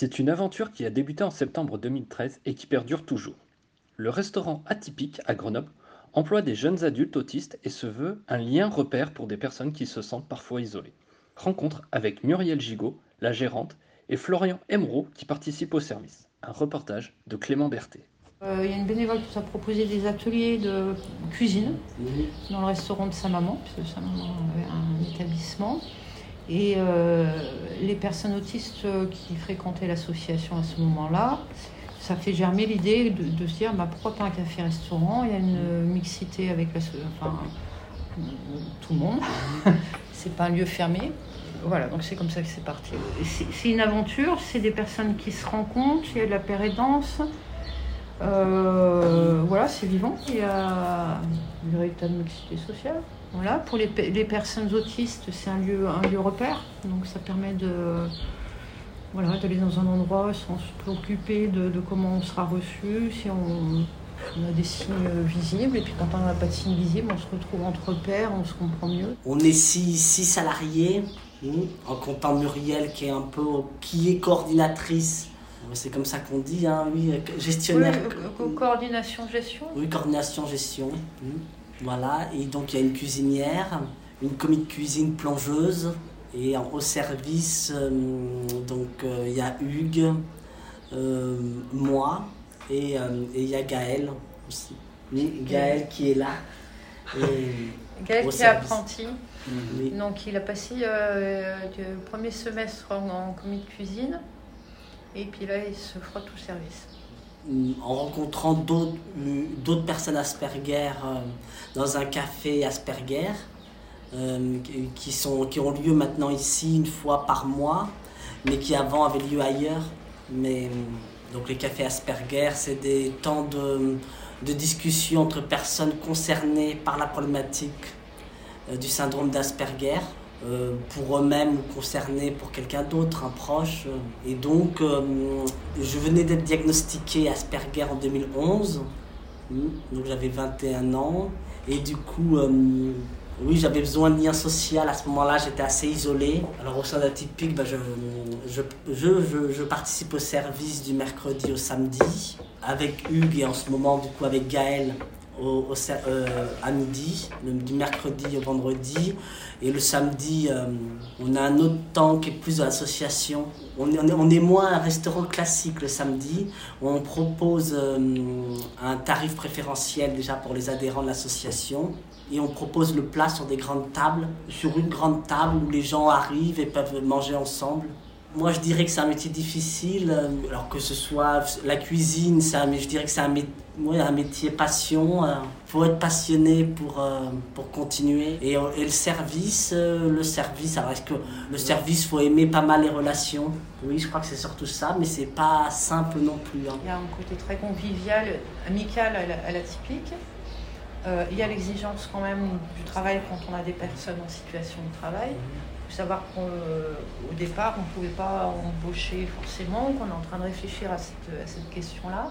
C'est une aventure qui a débuté en septembre 2013 et qui perdure toujours. Le restaurant Atypique à Grenoble emploie des jeunes adultes autistes et se veut un lien repère pour des personnes qui se sentent parfois isolées. Rencontre avec Muriel Gigot, la gérante, et Florian Emeraudt qui participe au service. Un reportage de Clément Berthet. Euh, Il y a une bénévole qui nous a proposé des ateliers de cuisine dans le restaurant de sa maman, puisque sa maman avait un établissement. Et euh, les personnes autistes euh, qui fréquentaient l'association à ce moment-là, ça fait germer l'idée de, se dire bah, pourquoi pas un café-restaurant? Il y a une mixité avec la, enfin, tout le monde. c'est pas un lieu fermé. Voilà, donc c'est comme ça que c'est parti. C'est une aventure, c'est des personnes qui se rencontrent, il y a de la danse. Euh, voilà, c'est vivant. Une véritable mixité sociale. Voilà, pour les, les personnes autistes, c'est un lieu, un lieu repère. Donc ça permet de voilà, d'aller dans un endroit sans se préoccuper de, de comment on sera reçu, si on, on a des signes visibles. Et puis quand on n'a pas de signes visibles, on se retrouve entre pairs, on se comprend mieux. On est six, six salariés, en comptant Muriel qui est un peu qui est coordinatrice. C'est comme ça qu'on dit, hein, oui, gestionnaire. Oui, coordination, gestion. Oui, coordination, gestion. Voilà, et donc il y a une cuisinière, une commis de cuisine plongeuse, et en- au service, euh, donc euh, il y a Hugues, euh, moi, et et il y a Gaël aussi. Oui, Gaël qui est là. Et, Gaël qui est apprenti. oui. Donc il a passé euh, le premier semestre en, en commis de cuisine. Et puis là, il se frotte au service. En rencontrant d'autres euh, personnes Asperger euh, dans un café Asperger euh, qui- ont lieu maintenant ici une fois par mois, mais qui avant avaient lieu ailleurs. Mais, euh, donc les cafés Asperger, c'est des temps de, de discussion entre personnes concernées par la problématique euh, du syndrome d'Asperger. Euh, pour eux-mêmes ou concernés pour quelqu'un d'autre, un proche. Et donc, euh, je venais d'être diagnostiqué Asperger en 2011, Mm, donc j'avais 21 ans. Et du coup, euh, oui, j'avais besoin de lien social. À ce moment-là, j'étais assez isolé. Alors, au sein d'Atypique, bah, je, je, je, je participe au service du mercredi au samedi, avec Hugues et en ce moment, du coup, avec Gaël au, euh, à midi, du mercredi au vendredi. Et le samedi, euh, on a un autre temps qui est plus de l'association. On est, on, moins un restaurant classique le samedi. On propose euh, un tarif préférentiel déjà pour les adhérents de l'association. Et on propose le plat sur des grandes tables, sur une grande table où les gens arrivent et peuvent manger ensemble. Moi, je dirais que c'est un métier difficile, euh, alors que ce soit la cuisine, un- mais je dirais que c'est un, ouais, un métier passion. Il faut être passionné pour, euh, pour continuer. Et, euh, le service, le service, alors est-ce que le service, faut aimer pas mal les relations? Oui, je crois que c'est surtout ça, mais c'est pas simple non plus. hein. Il y a un côté très convivial, amical à la, à la typique. Euh, il y a l'exigence quand même du travail quand on a des personnes en situation de travail. Il faut savoir qu'au départ, on ne pouvait pas embaucher forcément, qu'on est en train de réfléchir à cette question-là.